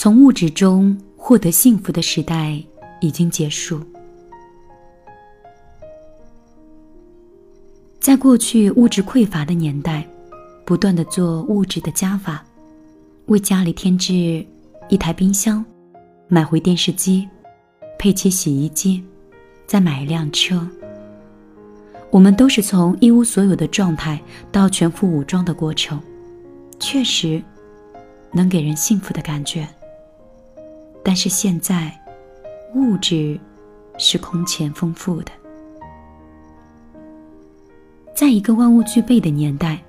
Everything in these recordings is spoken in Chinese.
从物质中获得幸福的时代已经结束。在过去物质匮乏的年代，不断的做物质的加法，为家里添置一台冰箱，买回电视机，配齐洗衣机，再买一辆车。我们都是从一无所有的状态到全副武装的过程，确实能给人幸福的感觉。但是现在，物质是空前丰富的。在一个万物俱备的年代，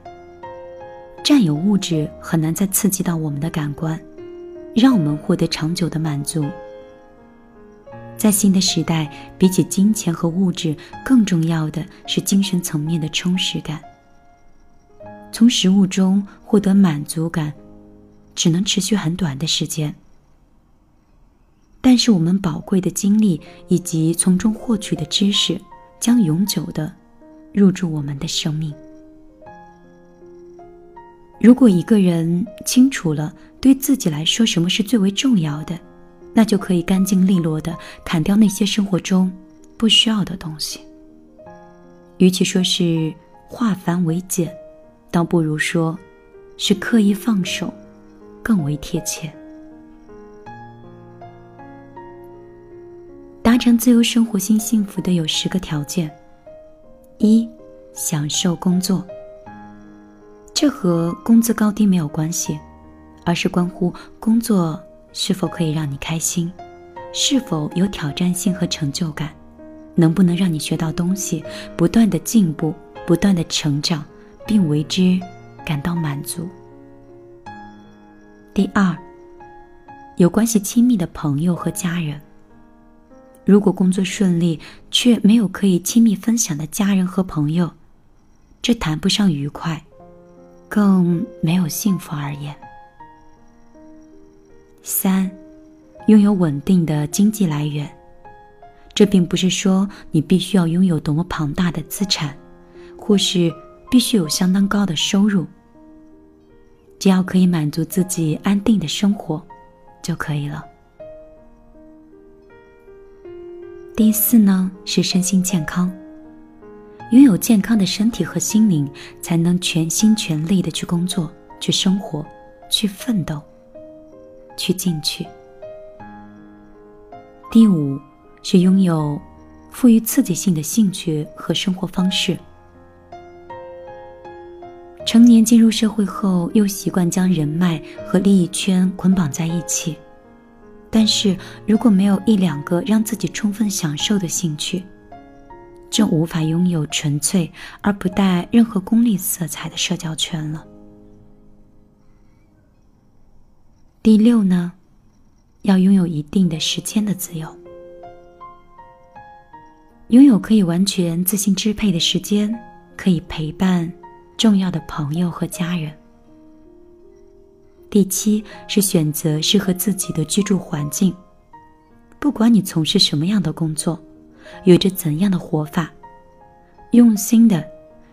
占有物质很难再刺激到我们的感官，让我们获得长久的满足。在新的时代，比起金钱和物质，更重要的是精神层面的充实感。从食物中获得满足感，只能持续很短的时间，但是我们宝贵的经历以及从中获取的知识，将永久的。入住我们的生命。如果一个人清楚了对自己来说什么是最为重要的，那就可以干净利落的砍掉那些生活中不需要的东西。与其说是化繁为简，倒不如说是刻意放手，更为贴切。成自由生活、新幸福的有十个条件。一，享受工作。这和工资高低没有关系，而是关乎工作是否可以让你开心，是否有挑战性和成就感，能不能让你学到东西，不断的进步，不断的成长，并为之感到满足。第二，有关系亲密的朋友和家人。如果工作顺利，却没有可以亲密分享的家人和朋友，这谈不上愉快，更没有幸福而言。三，拥有稳定的经济来源，这并不是说你必须要拥有多么庞大的资产，或是必须有相当高的收入，只要可以满足自己安定的生活，就可以了。第四呢是身心健康，拥有健康的身体和心灵，才能全心全力的去工作、去生活、去奋斗、去进取。第五是拥有富于刺激性的兴趣和生活方式。成年进入社会后，又习惯将人脉和利益圈捆绑在一起。但是如果没有一两个让自己充分享受的兴趣，就无法拥有纯粹而不带任何功利色彩的社交圈了。第六呢，要拥有一定的时间的自由，拥有可以完全自行支配的时间，可以陪伴重要的朋友和家人。第七是选择适合自己的居住环境。不管你从事什么样的工作，有着怎样的活法，用心的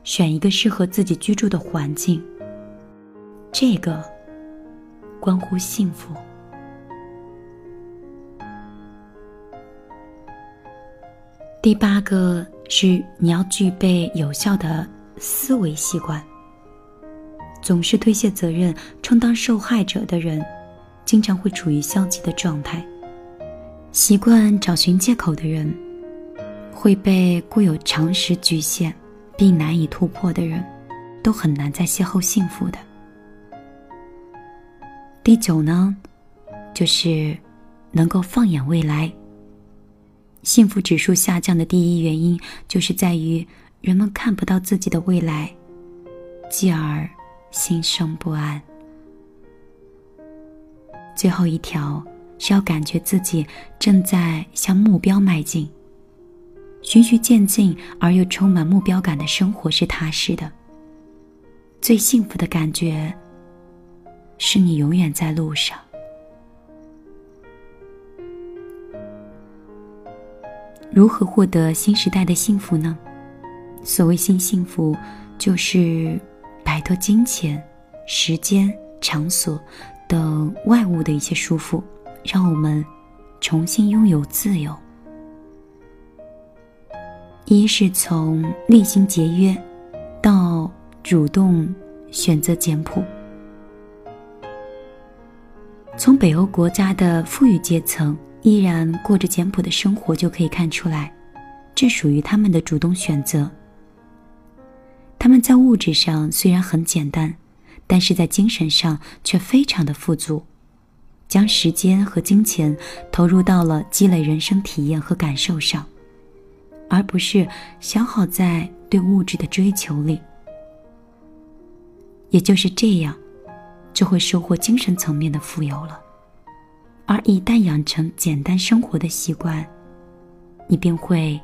选一个适合自己居住的环境。这个关乎幸福。第八个是你要具备有效的思维习惯。总是推卸责任、充当受害者的人，经常会处于消极的状态；习惯找寻借口的人，会被固有常识局限并难以突破的人，都很难再邂逅幸福的。第九呢，就是能够放眼未来。幸福指数下降的第一原因，就是在于人们看不到自己的未来，继而。心生不安。最后一条是要感觉自己正在向目标迈进，循序渐进而又充满目标感的生活是踏实的。最幸福的感觉是你永远在路上。如何获得新时代的幸福呢？所谓新幸福，就是。摆脱金钱、时间、场所等外物的一些束缚，让我们重新拥有自由。一是从厉行节约，到主动选择简朴。从北欧国家的富裕阶层依然过着简朴的生活就可以看出来，这属于他们的主动选择。他们在物质上虽然很简单，但是在精神上却非常的富足，将时间和金钱投入到了积累人生体验和感受上，而不是消耗在对物质的追求里。也就是这样。就会收获精神层面的富有了，而一旦养成简单生活的习惯，你便会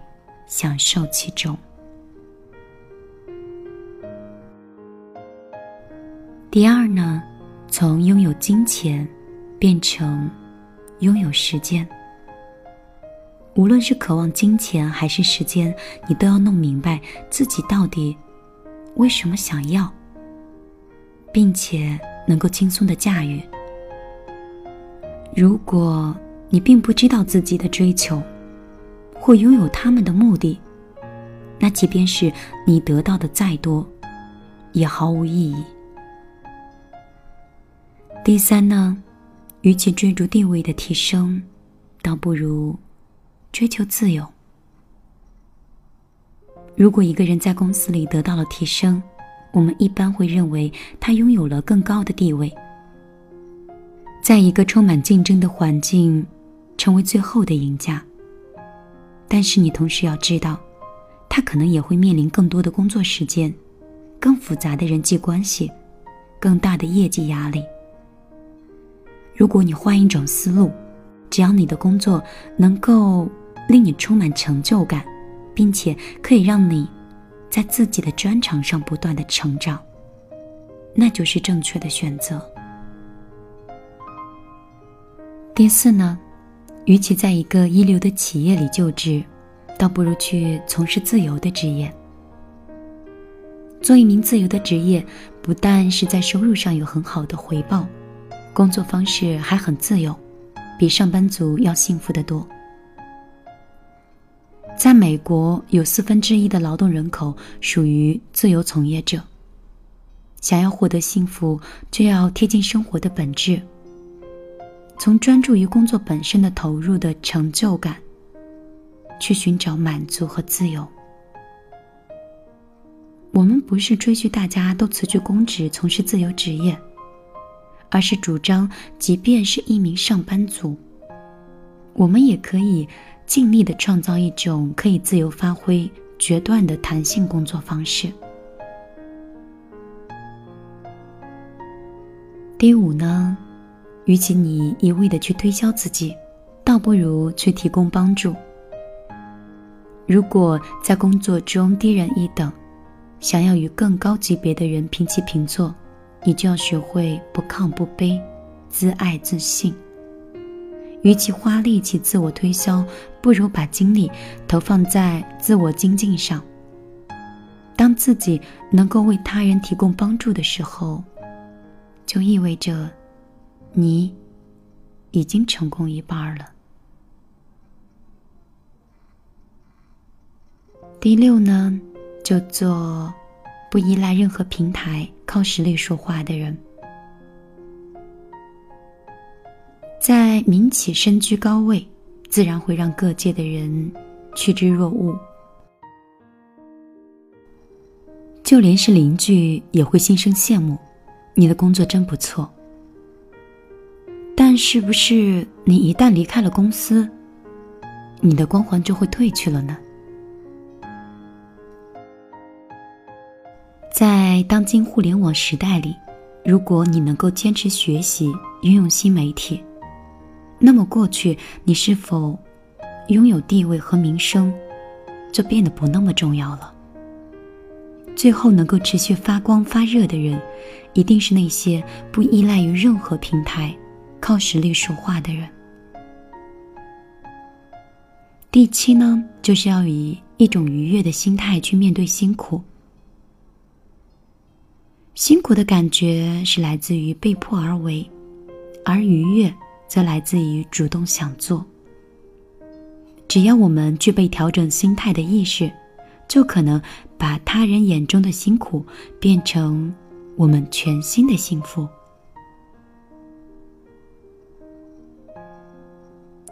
享受其中。第二呢，从拥有金钱变成拥有时间。无论是渴望金钱还是时间，你都要弄明白自己到底为什么想要，并且。能够轻松的驾驭。如果你并不知道自己的追求，或拥有他们的目的，那即便是你得到的再多，也毫无意义。第三呢，与其追逐地位的提升，倒不如追求自由。如果一个人在公司里得到了提升，我们一般会认为他拥有了更高的地位，在一个充满竞争的环境，成为最后的赢家。但是你同时要知道，他可能也会面临更多的工作时间、更复杂的人际关系、更大的业绩压力。如果你换一种思路，只要你的工作能够令你充满成就感，并且可以让你。在自己的专长上不断的成长，那就是正确的选择。第四呢，与其在一个一流的企业里就职，倒不如去从事自由的职业。做一名自由的职业，不但是在收入上有很好的回报，工作方式还很自由，比上班族要幸福得多。在美国，有四分之一的劳动人口属于自由从业者。想要获得幸福，就要贴近生活的本质，从专注于工作本身的投入的成就感，去寻找满足和自由。我们不是追剧大家都辞去公职从事自由职业，而是主张，即便是一名上班族，我们也可以。尽力的创造一种可以自由发挥、决断的弹性工作方式。第五呢，与其你一味的去推销自己，倒不如去提供帮助。如果在工作中低人一等，想要与更高级别的人平起平坐，你就要学会不亢不卑，自爱自信。与其花力气自我推销，不如把精力投放在自我精进上。当自己能够为他人提供帮助的时候，就意味着你已经成功一半了。第六呢，就做不依赖任何平台、靠实力说话的人。在民企身居高位，自然会让各界的人趋之若鹜，就连是邻居也会心生羡慕。你的工作真不错，但是不是你一旦离开了公司，你的光环就会褪去了呢？在当今互联网时代里，如果你能够坚持学习，运用新媒体。那么，过去你是否拥有地位和名声，就变得不那么重要了。最后能够持续发光发热的人，一定是那些不依赖于任何平台、靠实力说话的人。第七呢，就是要以一种愉悦的心态去面对辛苦。辛苦的感觉是来自于被迫而为。而愉悦则来自于主动想做。只要我们具备调整心态的意识，就可能把他人眼中的辛苦变成我们全新的幸福。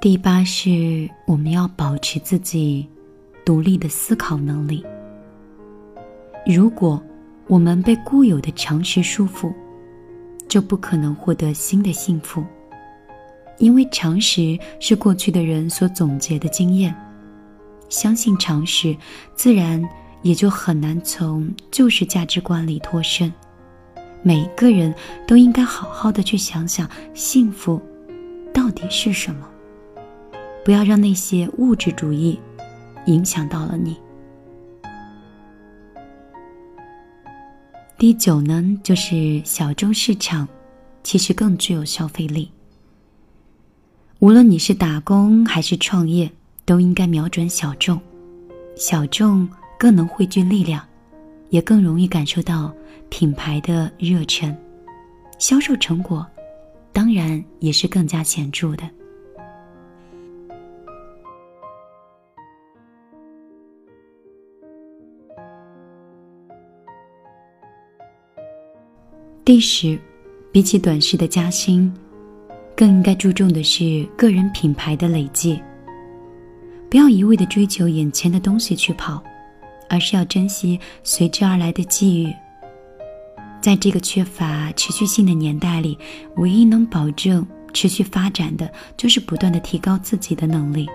第八是我们要保持自己独立的思考能力。如果我们被固有的常识束缚，就不可能获得新的幸福。因为常识是过去的人所总结的经验，相信常识，自然也就很难从旧式价值观里脱身。每个人都应该好好的去想想，幸福到底是什么。不要让那些物质主义影响到了你。第九呢，就是小众市场，其实更具有消费力。无论你是打工还是创业，都应该瞄准小众，小众更能汇聚力量，也更容易感受到品牌的热忱，销售成果当然也是更加显著的。第十，比起短视的加薪，更应该注重的是个人品牌的累积。不要一味的追求眼前的东西去跑，而是要珍惜随之而来的机遇。在这个缺乏持续性的年代里，唯一能保证持续发展的，就是不断的提高自己的能力，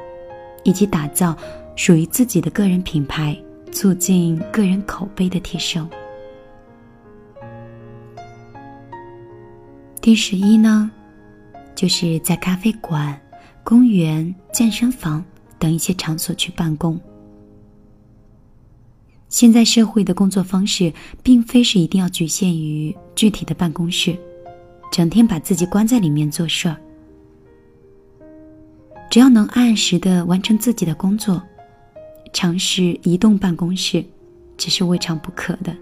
以及打造属于自己的个人品牌，促进个人口碑的提升。第十一呢，就是在咖啡馆、公园、健身房等一些场所去办公。现在社会的工作方式，并非是一定要局限于具体的办公室，整天把自己关在里面做事儿。只要能按时的完成自己的工作，尝试移动办公室，这是未尝不可的。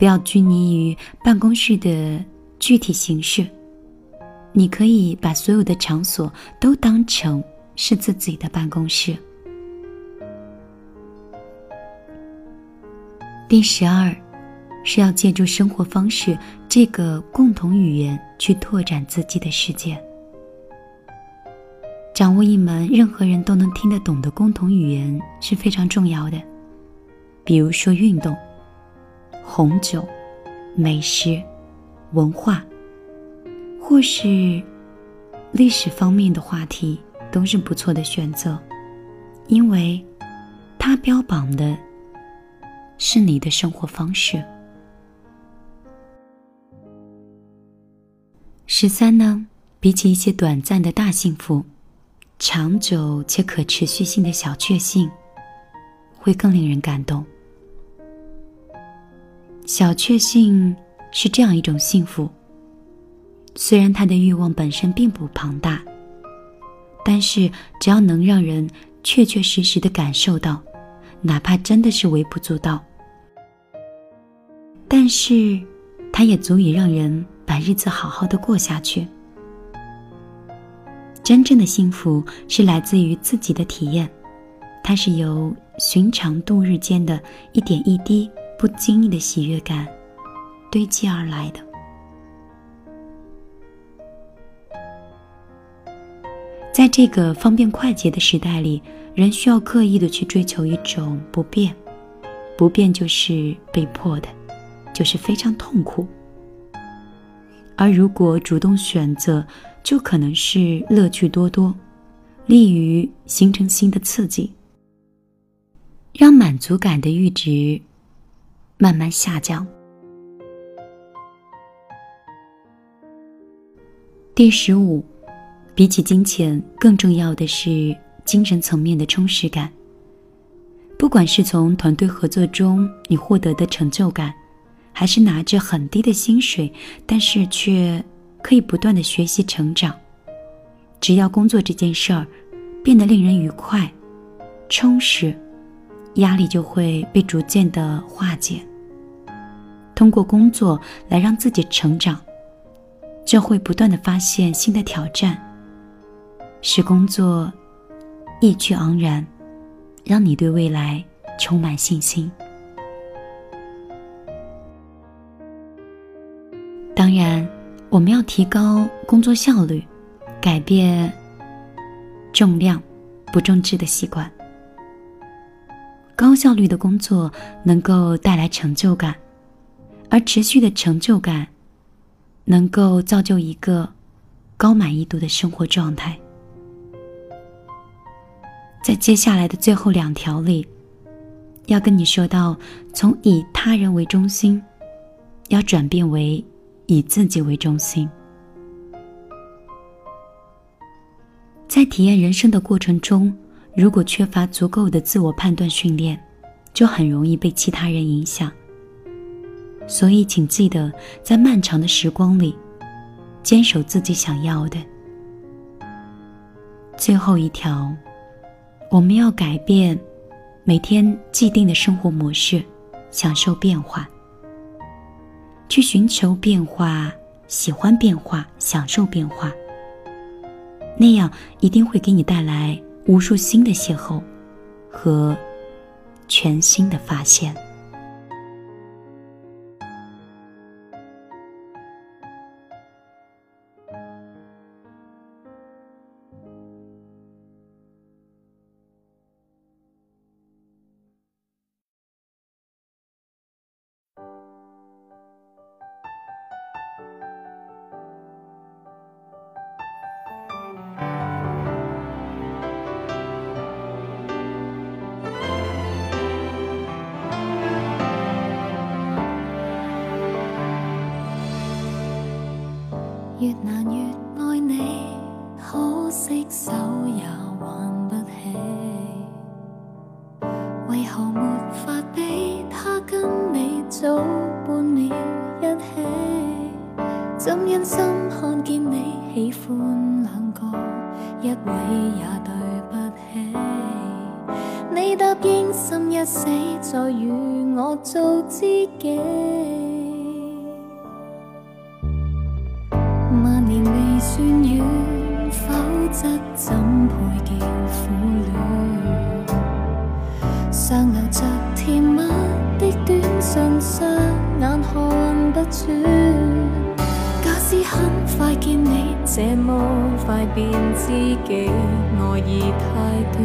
不要拘泥于办公室的。具体形式，你可以把所有的场所都当成是自己的办公室。第十二，是要借助生活方式这个共同语言去拓展自己的世界。掌握一门任何人都能听得懂的共同语言是非常重要的，比如说运动、红酒、美食。文化，或是历史方面的话题，都是不错的选择，因为它标榜的是你的生活方式。十三呢，比起一些短暂的大幸福，长久且可持续性的小确幸，会更令人感动。小确幸。是这样一种幸福。虽然他的欲望本身并不庞大，但是只要能让人确确实实的感受到，哪怕真的是微不足道，但是它也足以让人把日子好好的过下去。真正的幸福是来自于自己的体验，它是由寻常度日间的一点一滴不经意的喜悦感。堆积而来的，在这个方便快捷的时代里，人需要刻意的去追求一种不变，不变就是被迫的，就是非常痛苦。而如果主动选择，就可能是乐趣多多，利于形成新的刺激，让满足感的阈值慢慢下降。第十五，比起金钱，更重要的是精神层面的充实感。不管是从团队合作中你获得的成就感，还是拿着很低的薪水，但是却可以不断的学习成长，只要工作这件事儿变得令人愉快、充实，压力就会被逐渐的化解。通过工作来让自己成长。就会不断的发现新的挑战，使工作意趣盎然，让你对未来充满信心。当然，我们要提高工作效率，改变重量不重质的习惯。高效率的工作能够带来成就感，而持续的成就感能够造就一个高满意度的生活状态。在接下来的最后两条里，要跟你说到，从以他人为中心，要转变为以自己为中心。在体验人生的过程中。如果缺乏足够的自我判断训练，就很容易被其他人影响。所以，请记得在漫长的时光里，坚守自己想要的。最后一条，我们要改变每天既定的生活模式，享受变化，去寻求变化，喜欢变化，享受变化。那样一定会给你带来。无数新的邂逅和全新的发现。你答应心一死，再与我做知己。万年未算远，否则怎配叫苦恋？尚留着甜蜜的短信，双眼看不穿。假使很快见你，这么快便知己，爱意太短，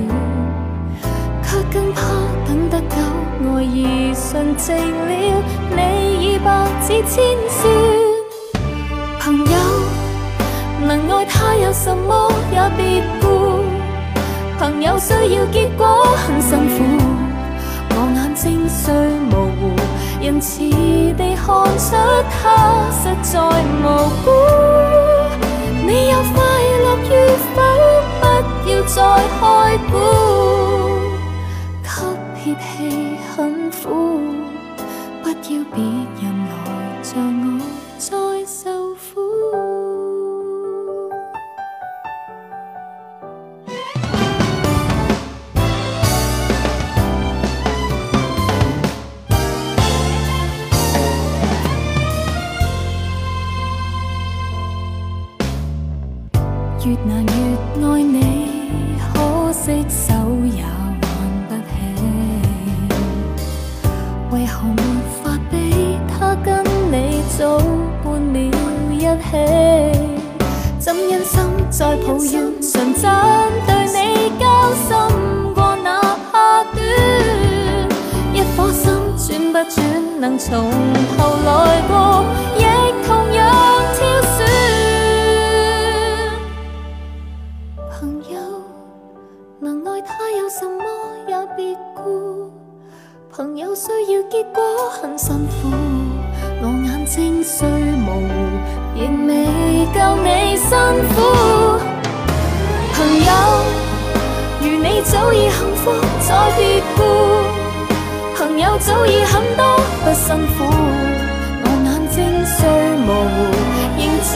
更怕等得久，爱意纯净了，你已白纸千算，朋友。能爱他有什么也别顾，朋友需要结果很辛苦，我眼睛虽模糊，仁慈地看出他实在无辜。你有快乐与否，不要再开估，气很苦，不要别人来像我再受苦。越难越爱你，可惜起？怎忍心再抱怨？纯真对你交心过，哪怕短。一颗心转不转，能从头来过，亦同样挑选。朋友能爱他有什么也别顾。朋友需要结果很辛苦，我眼睛，仍未够你辛苦。朋友，如你早已幸福，再别顾。朋友早已很多不辛苦，我眼睛虽模糊，仍像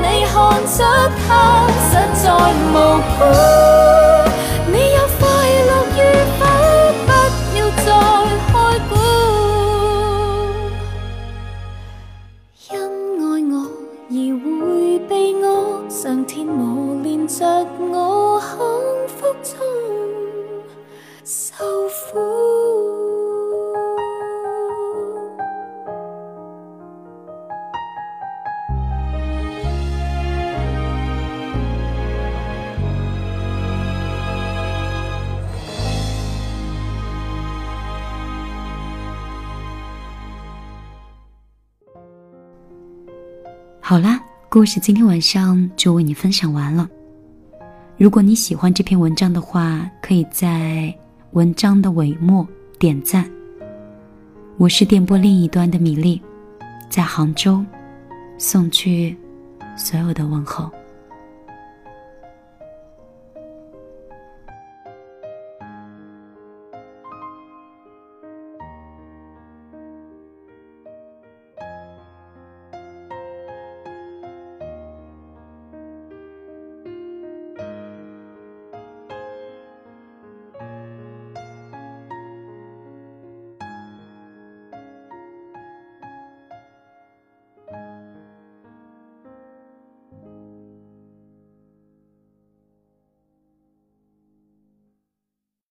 你看出他实在无辜。好啦，故事今天晚上就为你分享完了。如果你喜欢这篇文章的话，可以在文章的尾末点赞。我是电波另一端的米粒，在杭州送去所有的问候。